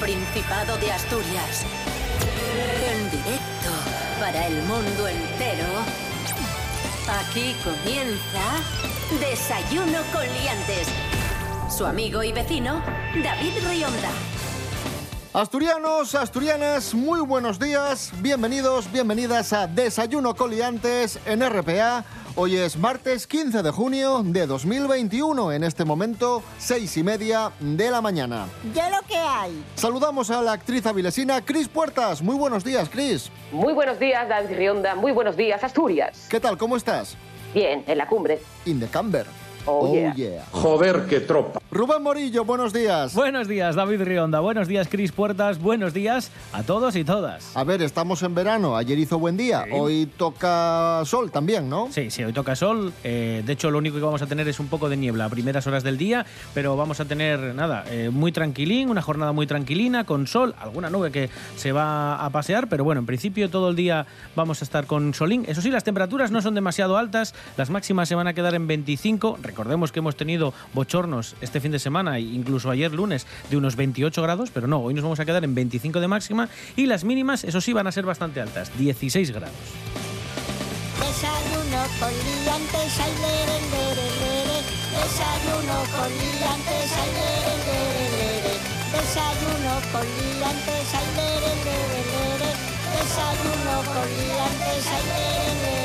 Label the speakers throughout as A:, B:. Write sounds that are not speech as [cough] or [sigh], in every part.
A: Principado de Asturias. En directo para el mundo entero. Aquí comienza Desayuno con Liantes. Su amigo y vecino, David Rionda.
B: Asturianos, asturianas, muy buenos días. Bienvenidos, bienvenidas a Desayuno Coliantes en RPA. Hoy es martes 15 de junio de 2021, en este momento, seis y media de la mañana.
C: Ya lo que hay.
B: Saludamos a la actriz avilesina Cris Puertas. Muy buenos días, Cris.
D: Muy buenos días, David Rionda. Muy buenos días, Asturias.
B: ¿Qué tal? ¿Cómo estás?
D: Bien, en la cumbre.
B: In the camber.
D: Oh, yeah.
E: Joder, qué tropa.
B: Rubén Morillo, buenos días.
F: Buenos días, David Rionda. Buenos días, Cris Puertas. Buenos días a todos y todas.
B: A ver, estamos en verano. Ayer hizo buen día.
F: Sí.
B: Hoy toca sol también, ¿no?
F: Sí, sí, hoy toca sol. Eh, de hecho, lo único que vamos a tener es un poco de niebla a primeras horas del día, pero vamos a tener, nada, eh, muy tranquilín, una jornada muy tranquilina, con sol, alguna nube que se va a pasear, pero bueno, en principio todo el día vamos a estar con solín. Eso sí, las temperaturas no son demasiado altas, las máximas se van a quedar en 25. Recordemos que hemos tenido bochornos este fin de semana, e incluso ayer lunes, de unos 28 grados, pero no, hoy nos vamos a quedar en 25 de máxima y las mínimas, eso sí, van a ser bastante altas, 16 grados.
C: Desayuno con. Desayuno con.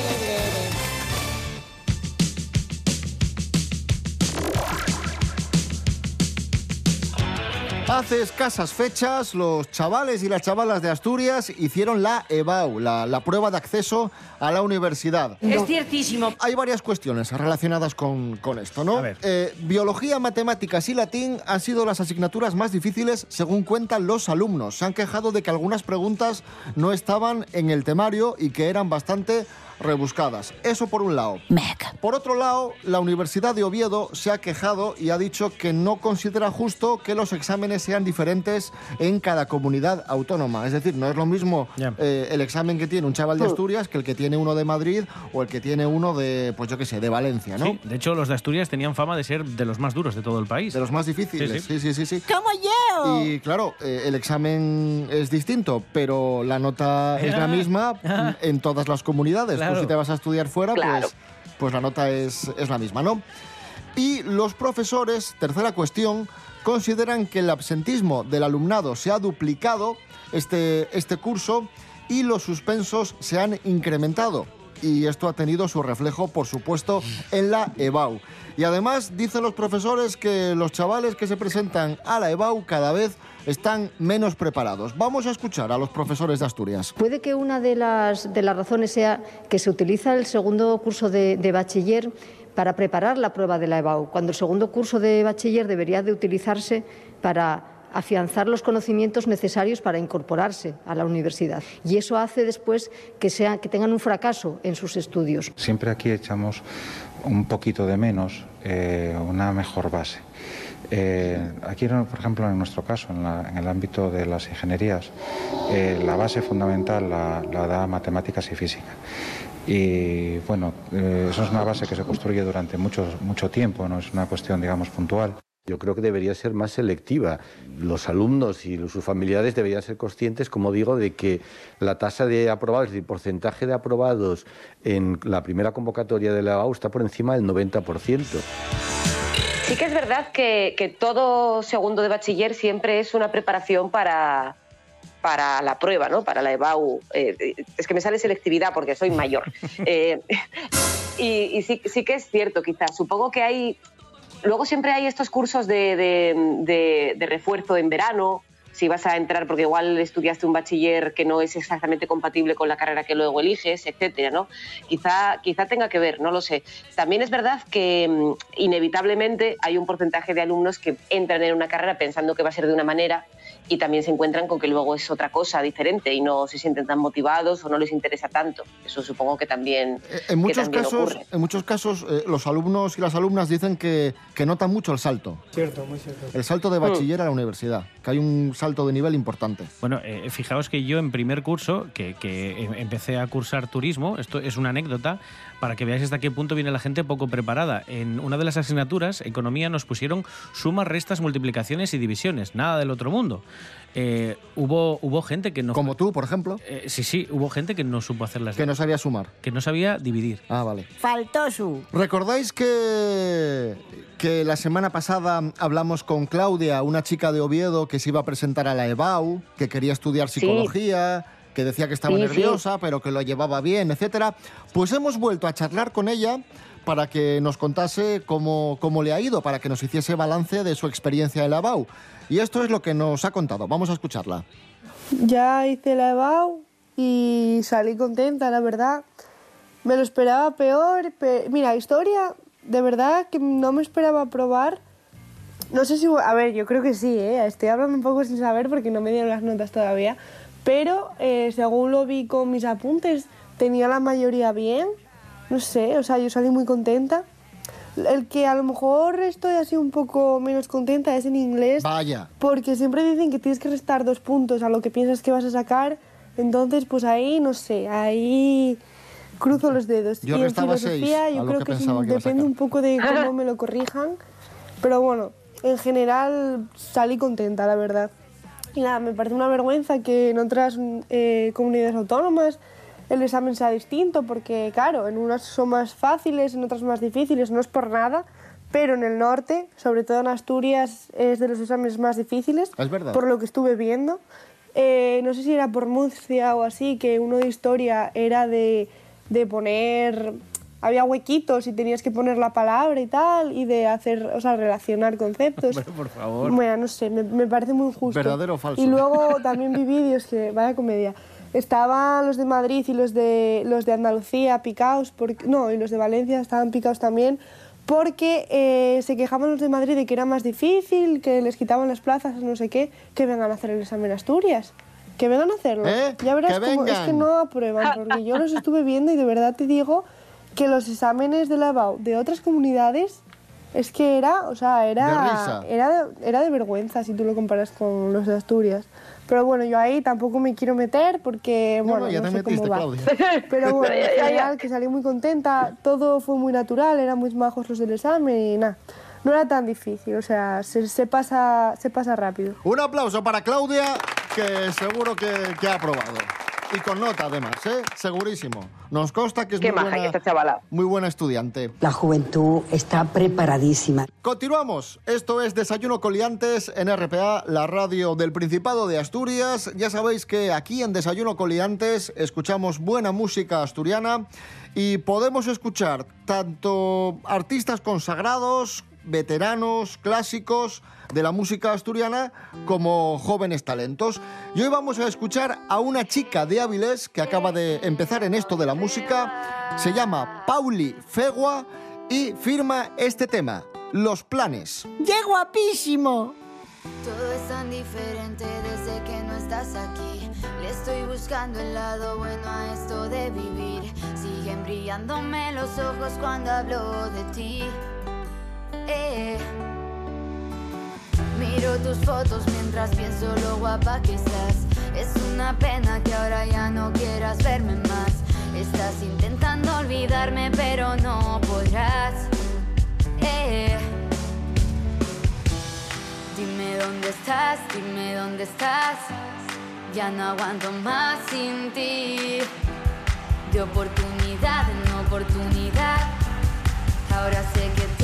B: Hace escasas fechas, los chavales y las chavalas de Asturias hicieron la EBAU, la, la prueba de acceso a la universidad.
G: Es ciertísimo.
B: Hay varias cuestiones relacionadas con, con esto, ¿no?
F: A ver.
B: Eh, biología, matemáticas y latín han sido las asignaturas más difíciles según cuentan los alumnos. Se han quejado de que algunas preguntas no estaban en el temario y que eran bastante rebuscadas. Eso por un lado. Por otro lado, la Universidad de Oviedo se ha quejado y ha dicho que no considera justo que los exámenes sean diferentes en cada comunidad autónoma. Es decir, no es lo mismo eh, el examen que tiene un chaval de Asturias que el que tiene uno de Madrid o el que tiene uno de, pues yo qué sé, de Valencia, ¿no?
F: Sí, de hecho, los de Asturias tenían fama de ser de los más duros de todo el país.
B: De los más difíciles.
F: Sí,
B: Sí, sí, sí, sí.
C: ¡Como yo!
B: Y claro, eh, el examen es distinto, pero la nota es la misma [laughs] en todas las comunidades.
F: Claro.
B: Tú si te vas a estudiar fuera,
D: Claro.
B: pues, pues la nota es, es la misma, ¿no? Y los profesores, tercera cuestión, consideran que el absentismo del alumnado se ha duplicado este, este curso y los suspensos se han incrementado. Y esto ha tenido su reflejo, por supuesto, en la EBAU. Y además dicen los profesores que los chavales que se presentan a la EBAU cada vez están menos preparados. Vamos a escuchar a los profesores de Asturias.
H: Puede que una de las, de las razones sea que se utiliza el segundo curso de, de bachiller para preparar la prueba de la EBAU, cuando el segundo curso de bachiller debería de utilizarse para afianzar los conocimientos necesarios para incorporarse a la universidad. Y eso hace después que, sea, que tengan un fracaso en sus estudios.
I: Siempre aquí echamos un poquito de menos eh, una mejor base. Eh, aquí, por ejemplo, en nuestro caso, en, la- en el ámbito de las ingenierías, eh, la base fundamental la, da matemáticas y física. Y bueno, eh, eso es una base que se construye durante mucho, mucho tiempo, no es una cuestión, digamos, puntual.
J: Yo creo que debería ser más selectiva. Los alumnos y sus familiares deberían ser conscientes, como digo, de que la tasa de aprobados, es decir, porcentaje de aprobados en la primera convocatoria de la AU está por encima del 90%.
D: Sí que es verdad que, que todo segundo de bachiller siempre es una preparación para, para la prueba, ¿no? Para la EBAU. Eh, es que me sale selectividad porque soy mayor. [laughs] Eh, y y sí, sí que es cierto, quizás. Supongo que hay... Luego siempre hay estos cursos de, de- de- de refuerzo en verano, si vas a entrar porque igual estudiaste un bachiller que no es exactamente compatible con la carrera que luego eliges, etcétera, ¿no? Quizá, quizá tenga que ver, no lo sé. También es verdad que mm, inevitablemente hay un porcentaje de alumnos que entran en una carrera pensando que va a ser de una manera y también se encuentran con que luego es otra cosa diferente y no se sienten tan motivados o no les interesa tanto. Eso supongo que también,
B: Eh, En
D: que
B: muchos
D: también
B: casos,
D: ocurre.
B: en muchos casos eh, los alumnos y las alumnas dicen que, que notan mucho el salto.
K: Cierto, muy cierto.
B: El salto de bachiller a la universidad. Que hay un salto de nivel importante.
F: Bueno, eh, fijaos que yo en primer curso, que, em- empecé a cursar turismo, esto es una anécdota, para que veáis hasta qué punto viene la gente poco preparada. En una de las asignaturas, economía, nos pusieron sumas, restas, multiplicaciones y divisiones, nada del otro mundo. Eh, hubo, hubo gente que no...
B: Como tú, por ejemplo,
F: Eh, sí, sí, hubo gente que no supo hacerlas.
B: que no sabía sumar.
F: que no sabía dividir.
B: Ah, vale.
C: Faltó su.
B: ¿Recordáis que, que la semana pasada hablamos con Claudia, una chica de Oviedo que se iba a presentar a la EBAU, que quería estudiar
D: Sí.
B: Que decía que estaba
D: Sí, sí.
B: nerviosa, pero que lo llevaba bien, etcétera? Pues hemos vuelto a charlar con ella para que nos contase cómo, cómo le ha ido, para que nos hiciese balance de su experiencia en la EBAU. Y esto es lo que nos ha contado. Vamos a escucharla.
E: Ya hice la EBAU y salí contenta, la verdad. Me lo esperaba peor. pe- Mira, historia, de verdad que no me esperaba probar. No sé si... A ver, yo creo que sí, ¿eh? Estoy hablando un poco sin saber porque no me dieron las notas todavía. Pero eh, según lo vi con mis apuntes, tenía la mayoría bien. No sé, o sea, yo salí muy contenta. El que a lo mejor estoy así un poco menos contenta es en inglés.
B: Vaya.
E: Porque siempre dicen que tienes que restar dos puntos a lo que piensas que vas a sacar. Entonces, pues ahí, no sé, ahí cruzo los dedos.
B: Yo
E: y en
B: seis
E: filosofía
B: a
E: yo
B: lo
E: creo
B: que
E: que, sí,
B: pensaba que
E: depende un poco de cómo [laughs] me lo corrijan. Pero bueno, en general salí contenta, la verdad. Y nada, me parece una vergüenza que en otras eh, comunidades autónomas el examen sea distinto, porque claro, en unas son más fáciles, en otras más difíciles, no es por nada, pero en el norte, sobre todo en Asturias, es de los exámenes más difíciles,
B: Es verdad.
E: por lo que estuve viendo. Eh, no sé si era por Murcia o así, que uno de historia era de, de poner... Había huequitos y tenías que poner la palabra y tal, y de hacer, o sea, relacionar conceptos. [laughs]
F: Hombre, por favor.
E: Bueno, no sé, me, me parece muy justo.
B: ¿Verdadero o falso?
E: Y luego [laughs] también vi vídeos que, vaya comedia. Estaban los de Madrid y los de, los de Andalucía picados, porque, no, y los de Valencia estaban picados también, porque eh, se quejaban los de Madrid de que era más difícil, que les quitaban las plazas, no sé qué, que vengan a hacer el examen Asturias. Que vengan a hacerlo.
B: ¿Eh?
E: Ya verás
B: Que
E: cómo es que no aprueban, porque yo los estuve viendo y de verdad te digo que los exámenes de la EBAU de otras comunidades es que era, o sea,
B: De
E: era,
B: risa.
E: era, era de vergüenza si tú lo comparas con los de Asturias. Pero bueno, yo ahí tampoco me quiero meter porque,
B: No,
E: bueno,
B: no, ya
E: no
B: te
E: sé cómo
B: metiste,
E: va.
B: Claudia. [laughs]
E: Pero bueno, en general, que salí muy contenta, todo fue muy natural, eran muy majos los del examen y nada. No era tan difícil, o sea, se, se pasa, se pasa rápido.
B: Un aplauso para Claudia, que seguro que, que ha aprobado. Y con nota, además, ¿eh? Segurísimo. Nos consta que es
D: Qué
B: muy
D: maja
B: buena,
D: esta chavala.
B: muy buena estudiante.
G: La juventud está preparadísima.
B: Continuamos. Esto es Desayuno Coliantes en RPA, la radio del Principado de Asturias. Ya sabéis que aquí en Desayuno Coliantes escuchamos buena música asturiana y podemos escuchar tanto artistas consagrados, veteranos, clásicos de la música asturiana como jóvenes talentos. Y hoy vamos a escuchar a una chica de Áviles que acaba de empezar en esto de la música. Se llama Pauli Fegua y firma este tema, Los Planes.
C: ¡Qué guapísimo!
K: Todo es tan diferente desde que no estás aquí. Le estoy buscando el lado bueno a esto de vivir. Siguen brillándome los ojos cuando hablo de ti. Eh. Miro tus fotos mientras pienso lo guapa que estás. Es una pena que ahora ya no quieras verme más. Estás intentando olvidarme, pero no podrás. Eh. Dime dónde estás, dime dónde estás. Ya no aguanto más sin ti. De oportunidad en oportunidad. Ahora sé que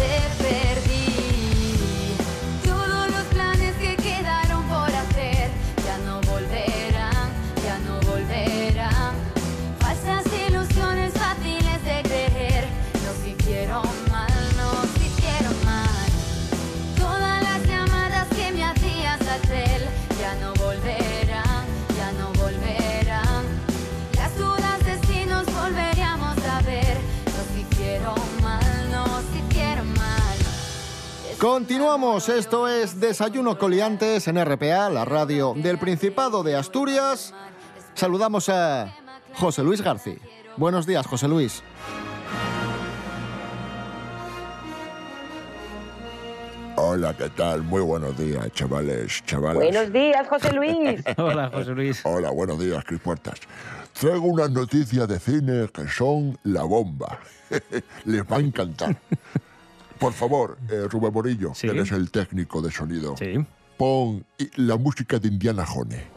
B: Continuamos, esto es Desayuno Coliantes en RPA, la radio del Principado de Asturias. Saludamos a José Luis García. Buenos días, José Luis.
L: Hola, ¿qué tal? Muy buenos días, chavales, chavales.
D: Buenos días, José [laughs] Luis.
F: Hola, José Luis.
L: Hola, buenos días, Cris Puertas. Traigo unas noticias de cine que son la bomba. [laughs] Les va a encantar. Por favor, eh, Rubén Morillo,
F: Sí.
L: que eres el técnico de sonido.
F: Sí.
L: Pon la música de Indiana Jone.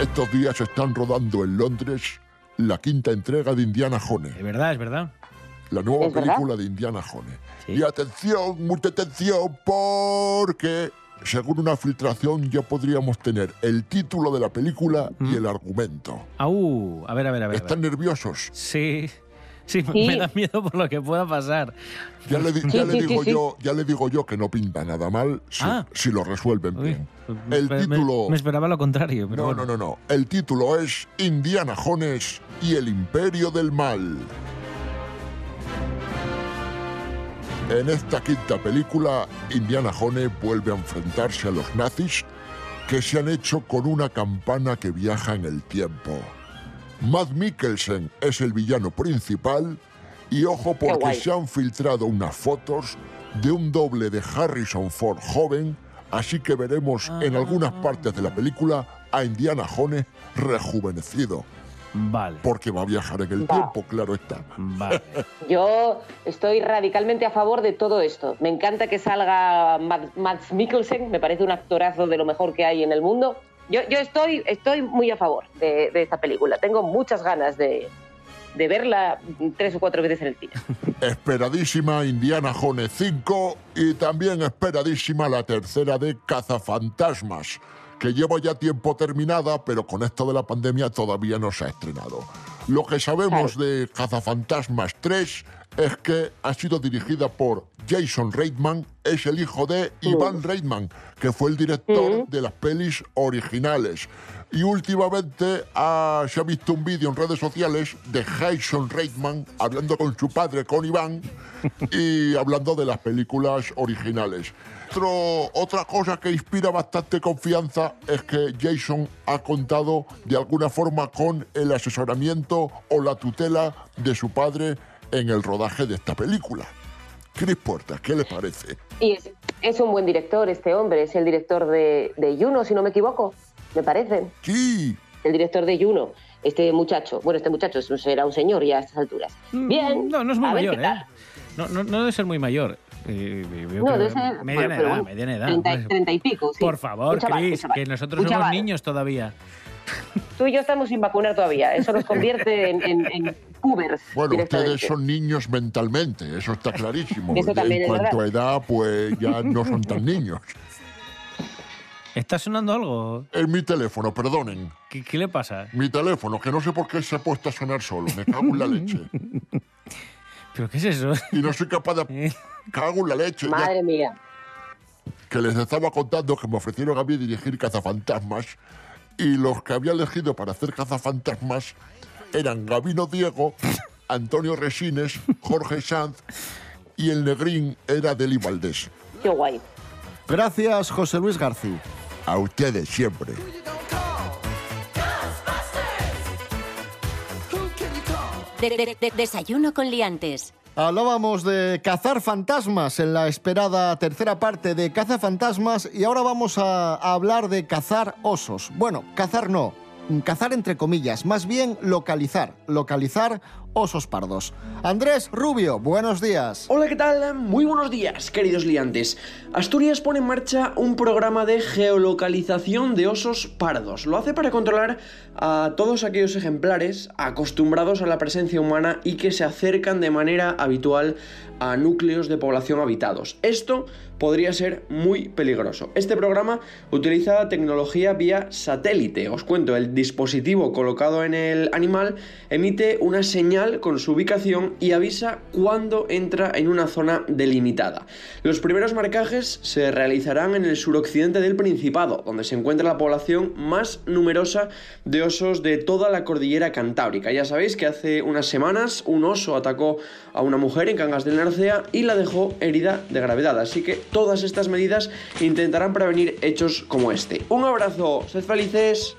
L: Estos días están rodando en Londres la quinta entrega de Indiana Jone.
F: Es verdad, es verdad.
L: La nueva película de Indiana Jone. Y atención, mucha atención, porque según una filtración ya podríamos tener el título de la película y el argumento.
F: Au, a ver, a ver, a ver. a ver.
L: ¿Están nerviosos?
F: Sí. Sí,
L: Sí.
F: me da miedo por lo que pueda pasar.
L: Ya le, ya le digo yo, ya le digo yo que no pinta nada mal si,
F: Ah.
L: si lo resuelven bien.
F: Me-
L: El
F: me-
L: título.
F: Me, esperaba lo contrario, pero
L: No,
F: bueno.
L: no, no, no. El título es Indiana Jones y el Imperio del Mal. En esta quinta película, Indiana Jones vuelve a enfrentarse a los nazis que se han hecho con una campana que viaja en el tiempo. Matt Mikkelsen es el villano principal y ojo porque se han filtrado unas fotos de un doble de Harrison Ford joven, así que veremos en algunas partes de la película a Indiana Jones rejuvenecido.
F: Vale.
L: Porque va a viajar en el
D: Va.
L: tiempo, claro está.
F: Vale. [laughs]
D: Yo estoy radicalmente a favor de todo esto. Me encanta que salga Matt, Mads Mikkelsen, me parece un actorazo de lo mejor que hay en el mundo. Yo, yo estoy, estoy muy a favor de, de esta película. Tengo muchas ganas de, de verla tres o cuatro veces en el cine. [laughs]
L: Esperadísima Indiana Jones 5 y también esperadísima la tercera de Cazafantasmas, que lleva ya tiempo terminada, pero con esto de la pandemia todavía no se ha estrenado. Lo que sabemos de Cazafantasmas 3 es que ha sido dirigida por Jason Reitman, es el hijo de Ivan Reitman, que fue el director de las pelis originales. Y últimamente ah, se ha visto un vídeo en redes sociales de Jason Reitman hablando con su padre, con Iván, [laughs] y hablando de las películas originales. Otro- otra cosa que inspira bastante confianza es que Jason ha contado de alguna forma con el asesoramiento o la tutela de su padre en el rodaje de esta película. Chris Puertas, ¿qué le parece?
D: Y es, es un buen director este hombre, es el director de, de Juno, si no me equivoco, me parece.
L: Sí.
D: El director de Juno, este muchacho. Bueno, este muchacho será un señor ya a estas alturas. Bien.
F: Mm, No, no es muy
D: a
F: mayor. ¿eh? No, no, no debe ser muy mayor. Eh, veo
D: No,
F: que
D: debe ser-
F: mediana
D: bueno,
F: edad,
D: bueno,
F: mediana edad.
D: 30,
F: hombre.
D: 30 y pico, sí.
F: Por favor,
D: chaval,
F: Chris, que nosotros
D: Un
F: somos
D: chaval.
F: niños todavía.
D: Tú y yo estamos sin vacunar todavía. Eso nos convierte en, en, en pubers.
L: Bueno, ustedes son niños mentalmente, eso está clarísimo.
D: Eso también
L: en
D: es
L: cuanto
D: verdad.
L: a edad, pues ya no son tan niños.
F: ¿Está sonando algo?
L: Es mi teléfono, perdonen.
F: ¿Qué, qué le pasa?
L: Mi teléfono, que no sé por qué se ha puesto a sonar solo. Me cago en la leche. [laughs]
F: ¿Pero qué es eso?
L: Y no soy capaz de... [laughs] Cago en la leche. ya
D: Madre mía.
L: que les estaba contando que me ofrecieron a mí dirigir cazafantasmas y los que había elegido para hacer cazafantasmas eran Gabino Diego, [laughs] Antonio Resines, Jorge Sanz y el negrín era Deli Valdés.
D: Qué guay.
B: Gracias, José Luis García.
L: A ustedes siempre.
A: De- de- de- desayuno con liantes.
B: Hablábamos de cazar fantasmas en la esperada tercera parte de Cazafantasmas y ahora vamos a, a hablar de cazar osos. Bueno, cazar no, cazar entre comillas, más bien localizar, localizar osos pardos. Andrés Rubio, buenos días.
M: Hola, ¿qué tal? Muy buenos días, queridos liantes. Asturias pone en marcha un programa de geolocalización de osos pardos. Lo hace para controlar a todos aquellos ejemplares acostumbrados a la presencia humana y que se acercan de manera habitual a núcleos de población habitados. Esto podría ser muy peligroso. Este programa utiliza tecnología vía satélite. Os cuento, el dispositivo colocado en el animal emite una señal con su ubicación y avisa cuando entra en una zona delimitada. Los primeros marcajes se realizarán en el suroccidente del Principado, donde se encuentra la población más numerosa de osos de toda la cordillera cantábrica. Ya sabéis que hace unas semanas un oso atacó a una mujer en Cangas del Narcea y la dejó herida de gravedad, así que todas estas medidas intentarán prevenir hechos como este. Un abrazo, sed felices.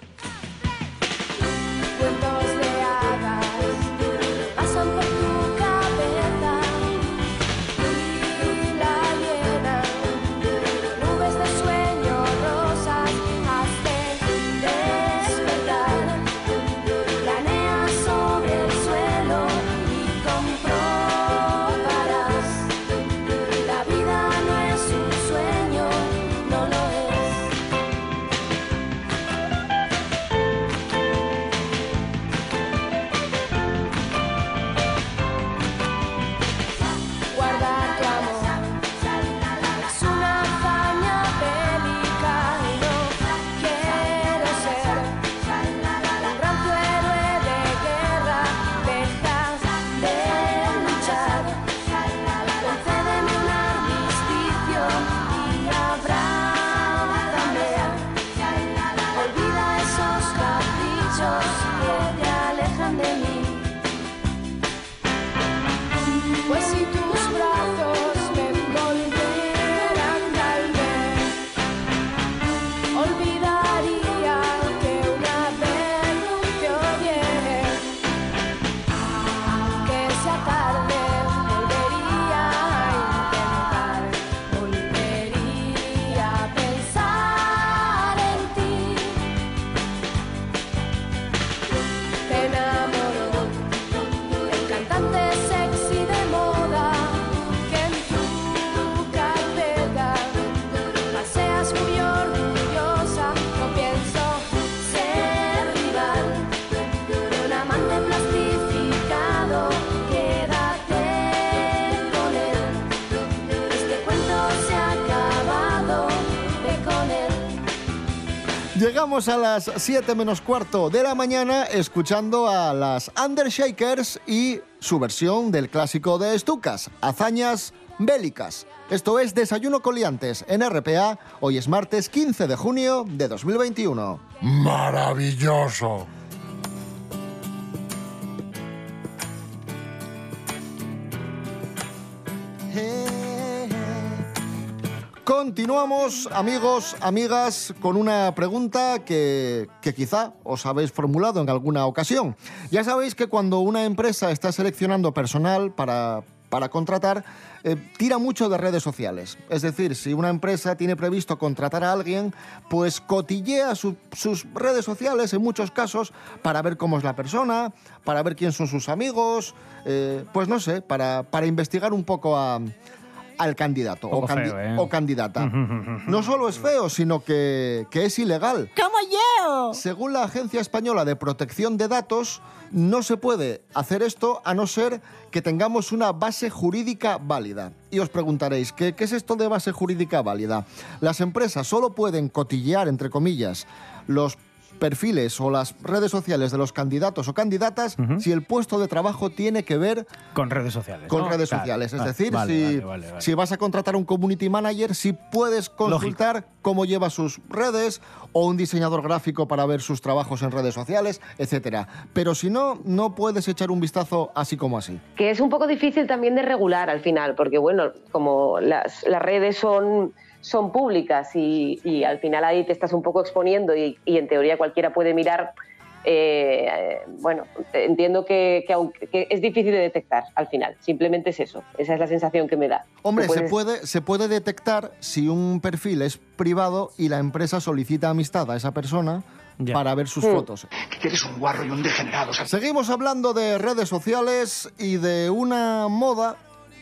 B: Llegamos a las 7 menos cuarto de la mañana escuchando a las Undershakers y su versión del clásico de Estucas, Hazañas Bélicas. Esto es Desayuno Coliantes en RPA. Hoy es martes 15 de junio de 2021.
L: Maravilloso.
B: Continuamos, amigos, amigas, con una pregunta que, quizá os habéis formulado en alguna ocasión. Ya sabéis que cuando una empresa está seleccionando personal para, para contratar, eh, tira mucho de redes sociales. Es decir, si una empresa tiene previsto contratar a alguien, pues cotillea su- sus redes sociales en muchos casos para ver cómo es la persona, para ver quién son sus amigos, eh, pues no sé, para, para investigar un poco a- al candidato o,
F: Poco
B: candi-
F: feo, ¿eh?
B: o candidata. No solo es feo, sino que, que es ilegal.
C: ¡Como yo!
B: Según la Agencia Española de Protección de Datos, no se puede hacer esto a no ser que tengamos una base jurídica válida. Y os preguntaréis, ¿qué, qué es esto de base jurídica válida? Las empresas solo pueden cotillear, entre comillas, los perfiles o las redes sociales de los candidatos o candidatas si el puesto de trabajo tiene que ver
F: Con redes sociales.
B: con
F: ¿no?
B: redes
F: Claro.
B: sociales. Es
F: Ah,
B: decir,
F: vale,
B: si,
F: vale, vale, vale.
B: si vas a contratar un community manager, si puedes consultar cómo lleva sus redes o un diseñador gráfico para ver sus trabajos en redes sociales, etcétera. Pero si no, no puedes echar un vistazo así como así.
D: que es un poco difícil también de regular al final, porque bueno, como las, las redes son, son públicas y, y al final ahí te estás un poco exponiendo y, y en teoría cualquiera puede mirar, eh, bueno, entiendo que, que aunque- que es difícil de detectar al final, simplemente es eso, esa es la sensación que me da.
B: Hombre, se puede, se puede detectar si un perfil es privado y la empresa solicita amistad a esa persona para ver sus
N: Mm.
B: fotos.
N: Que eres un guarro y un degenerado.
B: Seguimos hablando de redes sociales y de una moda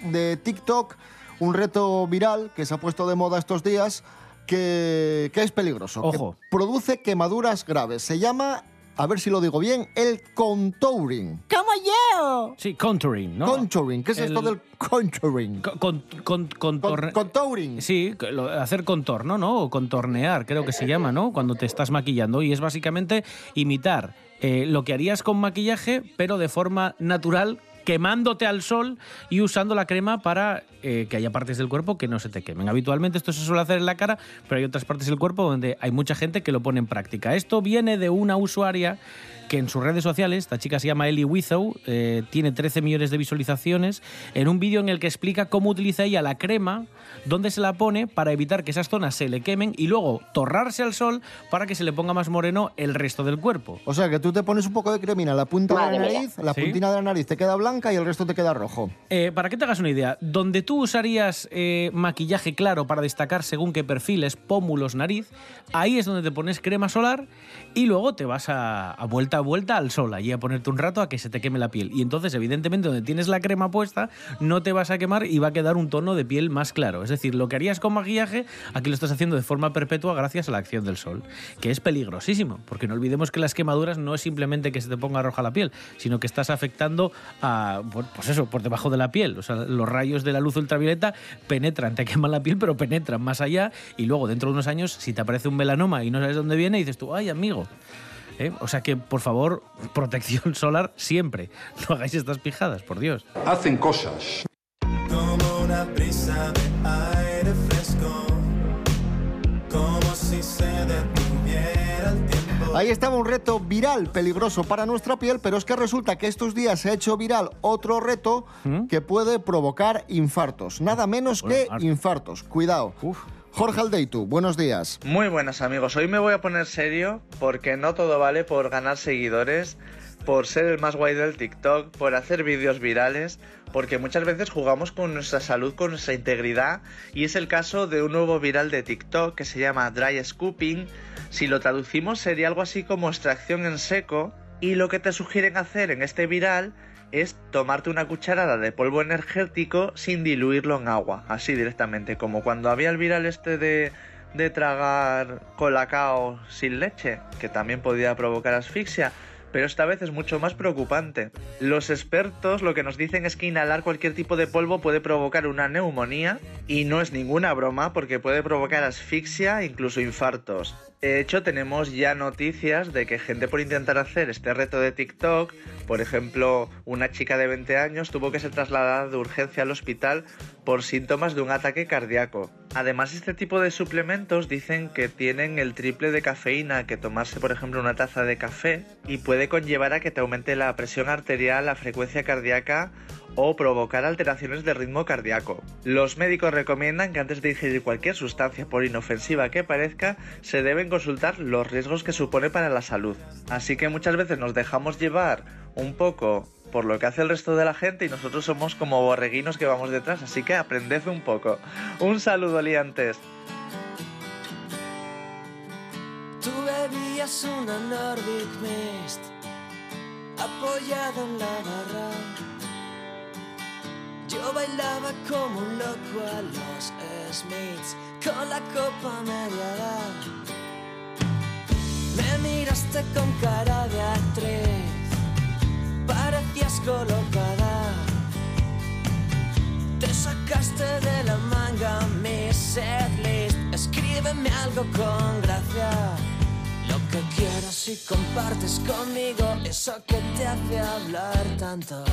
B: de TikTok, un reto viral que se ha puesto de moda estos días que, que es peligroso. que
F: Ojo.
B: produce quemaduras graves. Se llama, a ver si lo digo bien, el contouring.
C: ¡Como yo!
F: Sí, contouring, ¿no?
B: Contouring. ¿Qué es esto
F: El-
B: del contouring?
F: Con, con, contorne-
B: contouring.
F: Sí, hacer contorno, ¿no? O contornear, creo que se llama, ¿no? Cuando te estás maquillando. Y es básicamente imitar eh, lo que harías con maquillaje, pero de forma natural quemándote al sol y usando la crema para eh, que haya partes del cuerpo que no se te quemen. Habitualmente esto se suele hacer en la cara, pero hay otras partes del cuerpo donde hay mucha gente que lo pone en práctica. Esto viene de una usuaria que en sus redes sociales, esta chica se llama Ellie Wizow, eh, tiene 13 millones de visualizaciones, en un vídeo en el que explica cómo utiliza ella la crema, dónde se la pone para evitar que esas zonas se le quemen y luego torrarse al sol para que se le ponga más moreno el resto del cuerpo.
B: O sea, que tú te pones un poco de cremina en la punta
F: Madre
B: de la
F: mía.
B: nariz, la
F: Sí.
B: puntina de la nariz te queda blanca y el resto te queda rojo.
F: Eh, para que te hagas una idea, donde tú usarías eh, maquillaje claro para destacar según qué perfiles, pómulos, nariz, ahí es donde te pones crema solar y luego te vas a, a vuelta vuelta al sol, allí a ponerte un rato a que se te queme la piel. Y entonces, evidentemente, donde tienes la crema puesta, no te vas a quemar y va a quedar un tono de piel más claro. Es decir, lo que harías con maquillaje, aquí lo estás haciendo de forma perpetua gracias a la acción del sol, que es peligrosísimo, porque no olvidemos que las quemaduras no es simplemente que se te ponga roja la piel, sino que estás afectando a, pues eso, por debajo de la piel. Los rayos de la luz ultravioleta penetran, te [laughs] queman la piel, pero penetran más allá y luego dentro de unos años, si te aparece un melanoma y no sabes dónde viene, dices tú, ay, amigo. ¿Eh? O sea que, por favor, [laughs] protección solar siempre. No hagáis estas pijadas, por Dios.
O: Hacen cosas.
P: Como una brisa de aire fresco, como si se detuviera el tiempo.
B: Ahí estaba un reto viral peligroso para nuestra piel, pero es que resulta que estos días se ha hecho viral otro reto que puede provocar infartos. Nada menos que infartos. Cuidado. Jorge Aldeitu, buenos días.
Q: Muy buenas amigos, hoy me voy a poner serio porque no todo vale por ganar seguidores, por ser el más guay del TikTok, por hacer vídeos virales, porque muchas veces jugamos con nuestra salud, con nuestra integridad y es el caso de un nuevo viral de TikTok que se llama Dry Scooping. Si lo traducimos sería algo así como extracción en seco y lo que te sugieren hacer en este viral es tomarte una cucharada de polvo energético sin diluirlo en agua, así directamente, como cuando había el viral este de, de tragar colacao sin leche, que también podía provocar asfixia, pero esta vez es mucho más preocupante. Los expertos lo que nos dicen es que inhalar cualquier tipo de polvo puede provocar una neumonía y no es ninguna broma porque puede provocar asfixia e incluso infartos. De hecho, tenemos ya noticias de que gente por intentar hacer este reto de TikTok, por ejemplo, una chica de 20 años tuvo que ser trasladada de urgencia al hospital por síntomas de un ataque cardíaco. Además, este tipo de suplementos dicen que tienen el triple de cafeína que tomarse, por ejemplo, una taza de café y puede conllevar a que te aumente la presión arterial, la frecuencia cardíaca o provocar alteraciones de ritmo cardíaco. Los médicos recomiendan que antes de ingerir cualquier sustancia, por inofensiva que parezca, se deben consultar los riesgos que supone para la salud. Así que muchas veces nos dejamos llevar un poco por lo que hace el resto de la gente y nosotros somos como borreguinos que vamos detrás, así que aprended un poco. Un saludo, liantes.
P: Tú bebías una Nordic Mist apoyado en la barra. Yo bailaba como un loco a los Smiths con la copa media edad. Me miraste con cara de actriz, parecías colocada. Te sacaste de la manga mi setlist. Escríbeme algo con gracia. Lo que quieras si compartes conmigo eso que te hace hablar tanto.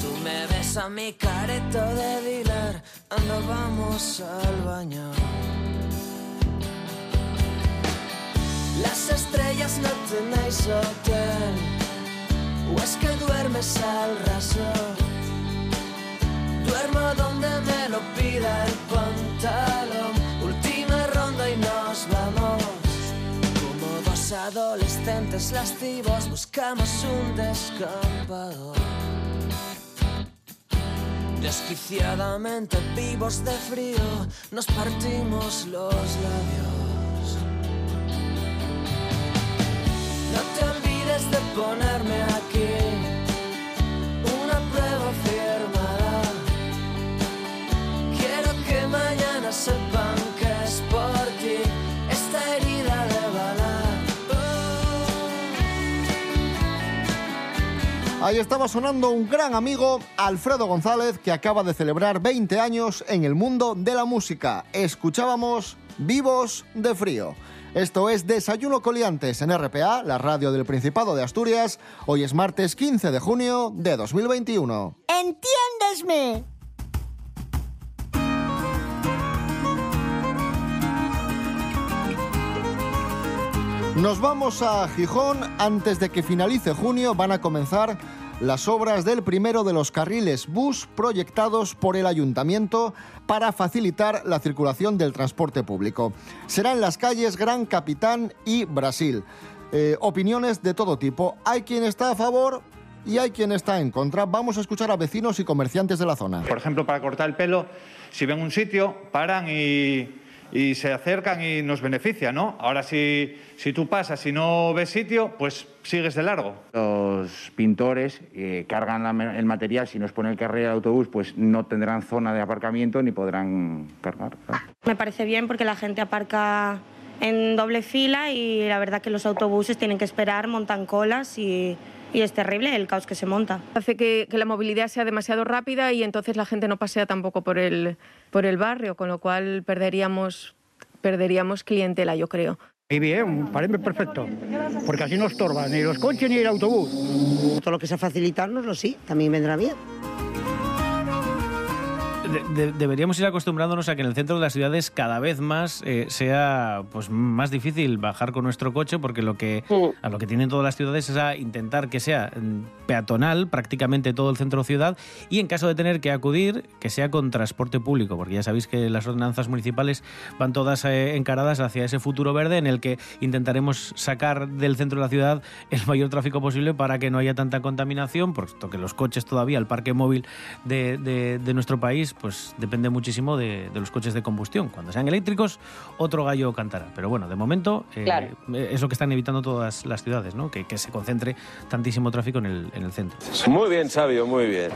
P: Tú me ves a mi careto de dealer, ando vamos al baño. Las estrellas no tenéis hotel, o es que duermes al raso. Duermo donde me lo pida el pantalón. Última ronda y nos vamos. Como dos adolescentes lascivos buscamos un descampado. Desquiciadamente vivos de frío, nos partimos los labios. Ponerme aquí una prueba firmada. Quiero que mañana sepan que es por ti esta herida de bala.
B: Ahí estaba sonando un gran amigo, Alfredo González, que acaba de celebrar 20 años en el mundo de la música. Escuchábamos Vivos de Frío. Esto es Desayuno Coliantes en RPA, la radio del Principado de Asturias. Hoy es martes 15 de junio de 2021.
C: ¡Entiéndesme!
B: Nos vamos a Gijón. Antes de que finalice junio van a comenzar las obras del primero de los carriles bus proyectados por el ayuntamiento para facilitar la circulación del transporte público. Será en las calles Gran Capitán y Brasil. Eh, opiniones de todo tipo. Hay quien está a favor y hay quien está en contra. Vamos a escuchar a vecinos y comerciantes de la zona.
O: Por ejemplo, para cortar el pelo, si ven un sitio, paran y, y se acercan y nos beneficia, ¿no? Ahora si, si tú pasas y no ves sitio, pues sigues de largo.
R: Los pintores eh, cargan la- el material, si nos pone el carril del autobús, pues no tendrán zona de aparcamiento ni podrán cargar. claro.
S: Me parece bien porque la gente aparca en doble fila y la verdad que los autobuses tienen que esperar, montan colas y, y es terrible el caos que se monta.
T: Hace que, que la movilidad sea demasiado rápida y entonces la gente no pasea tampoco por el, por el barrio, con lo cual perderíamos, perderíamos clientela, yo creo.
U: Y bien, parece perfecto, porque así no estorban ni los coches ni el autobús.
V: Todo lo que sea facilitarnoslo, sí, también vendrá bien.
F: De- de- deberíamos ir acostumbrándonos a que en el centro de las ciudades cada vez más eh, sea pues más difícil bajar con nuestro coche porque lo que a lo que tienen todas las ciudades es a intentar que sea mm, peatonal prácticamente todo el centro ciudad y en caso de tener que acudir que sea con transporte público porque ya sabéis que las ordenanzas municipales van todas eh, encaradas hacia ese futuro verde en el que intentaremos sacar del centro de la ciudad el mayor tráfico posible para que no haya tanta contaminación puesto que los coches todavía el parque móvil de, de- de nuestro país pues depende muchísimo de, de los coches de combustión. Cuando sean eléctricos, otro gallo cantará. Pero bueno, de momento eh,
D: Claro.
F: es lo que están evitando todas las ciudades, ¿no? que, que se concentre tantísimo tráfico en el, en el centro.
W: Muy bien, Sabio, muy bien.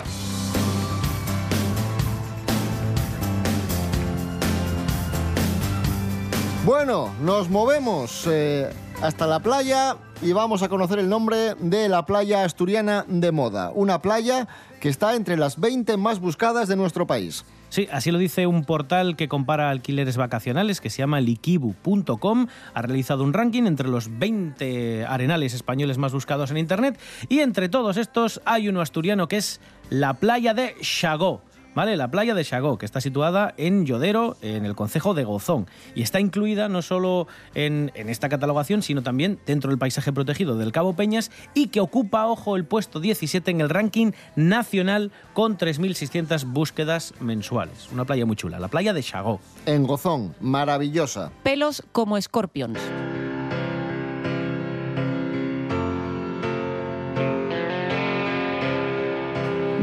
B: Bueno, nos movemos eh, hasta la playa y vamos a conocer el nombre de la playa asturiana de moda. Una playa que está entre las 20 más buscadas de nuestro país.
F: Sí, así lo dice un portal que compara alquileres vacacionales que se llama likibu.com. Ha realizado un ranking entre los 20 arenales españoles más buscados en Internet y entre todos estos hay uno asturiano que es la playa de Chagó. ¿Vale? La playa de Chagó, que está situada en Llodero, en el concejo de Gozón. Y está incluida no solo en, en esta catalogación, sino también dentro del paisaje protegido del Cabo Peñas y que ocupa, ojo, el puesto 17 en el ranking nacional con 3.600 búsquedas mensuales. Una playa muy chula, la playa de Chagó.
B: En Gozón, maravillosa.
X: Pelos como escorpions.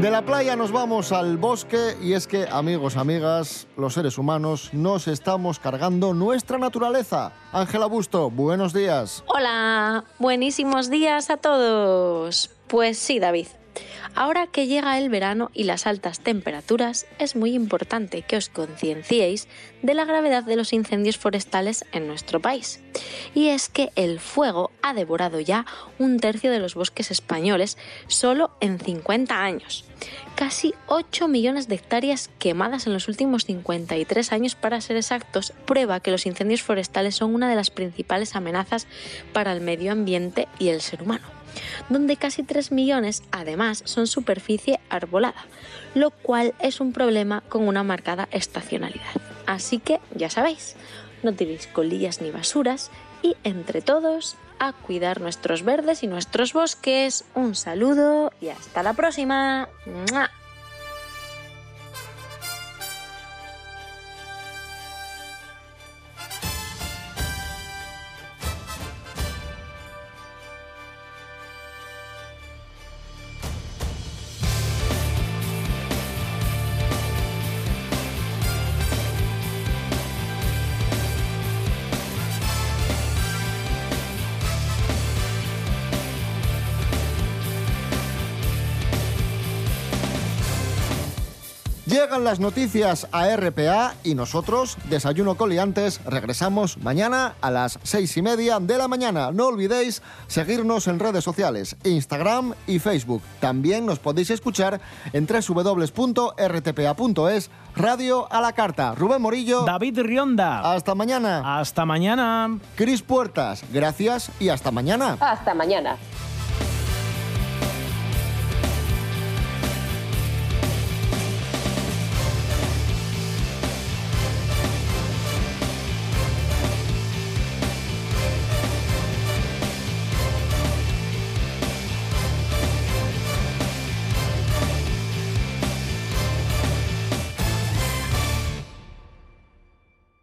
B: De la playa nos vamos al bosque y es que, amigos, amigas, los seres humanos nos estamos cargando nuestra naturaleza. Ángela Busto, buenos días.
Y: Hola, buenísimos días a todos. Pues sí, David. Ahora que llega el verano y las altas temperaturas, es muy importante que os concienciéis de la gravedad de los incendios forestales en nuestro país. Y es que el fuego ha devorado ya un tercio de los bosques españoles solo en 50 años. Casi 8 millones de hectáreas quemadas en los últimos 53 años para ser exactos, prueba que los incendios forestales son una de las principales amenazas para el medio ambiente y el ser humano donde casi 3 millones además son superficie arbolada, lo cual es un problema con una marcada estacionalidad. Así que ya sabéis, no tiréis colillas ni basuras y entre todos a cuidar nuestros verdes y nuestros bosques. Un saludo y hasta la próxima.
B: Llegan las noticias a RPA y nosotros, Desayuno Coliantes, regresamos mañana a las seis y media de la mañana. No olvidéis seguirnos en redes sociales, Instagram y Facebook. También nos podéis escuchar en www.rtpa.es, Radio a la Carta. Rubén Morillo.
F: David Rionda.
B: Hasta mañana.
F: Hasta mañana.
B: Cris Puertas, gracias y hasta mañana.
D: Hasta mañana.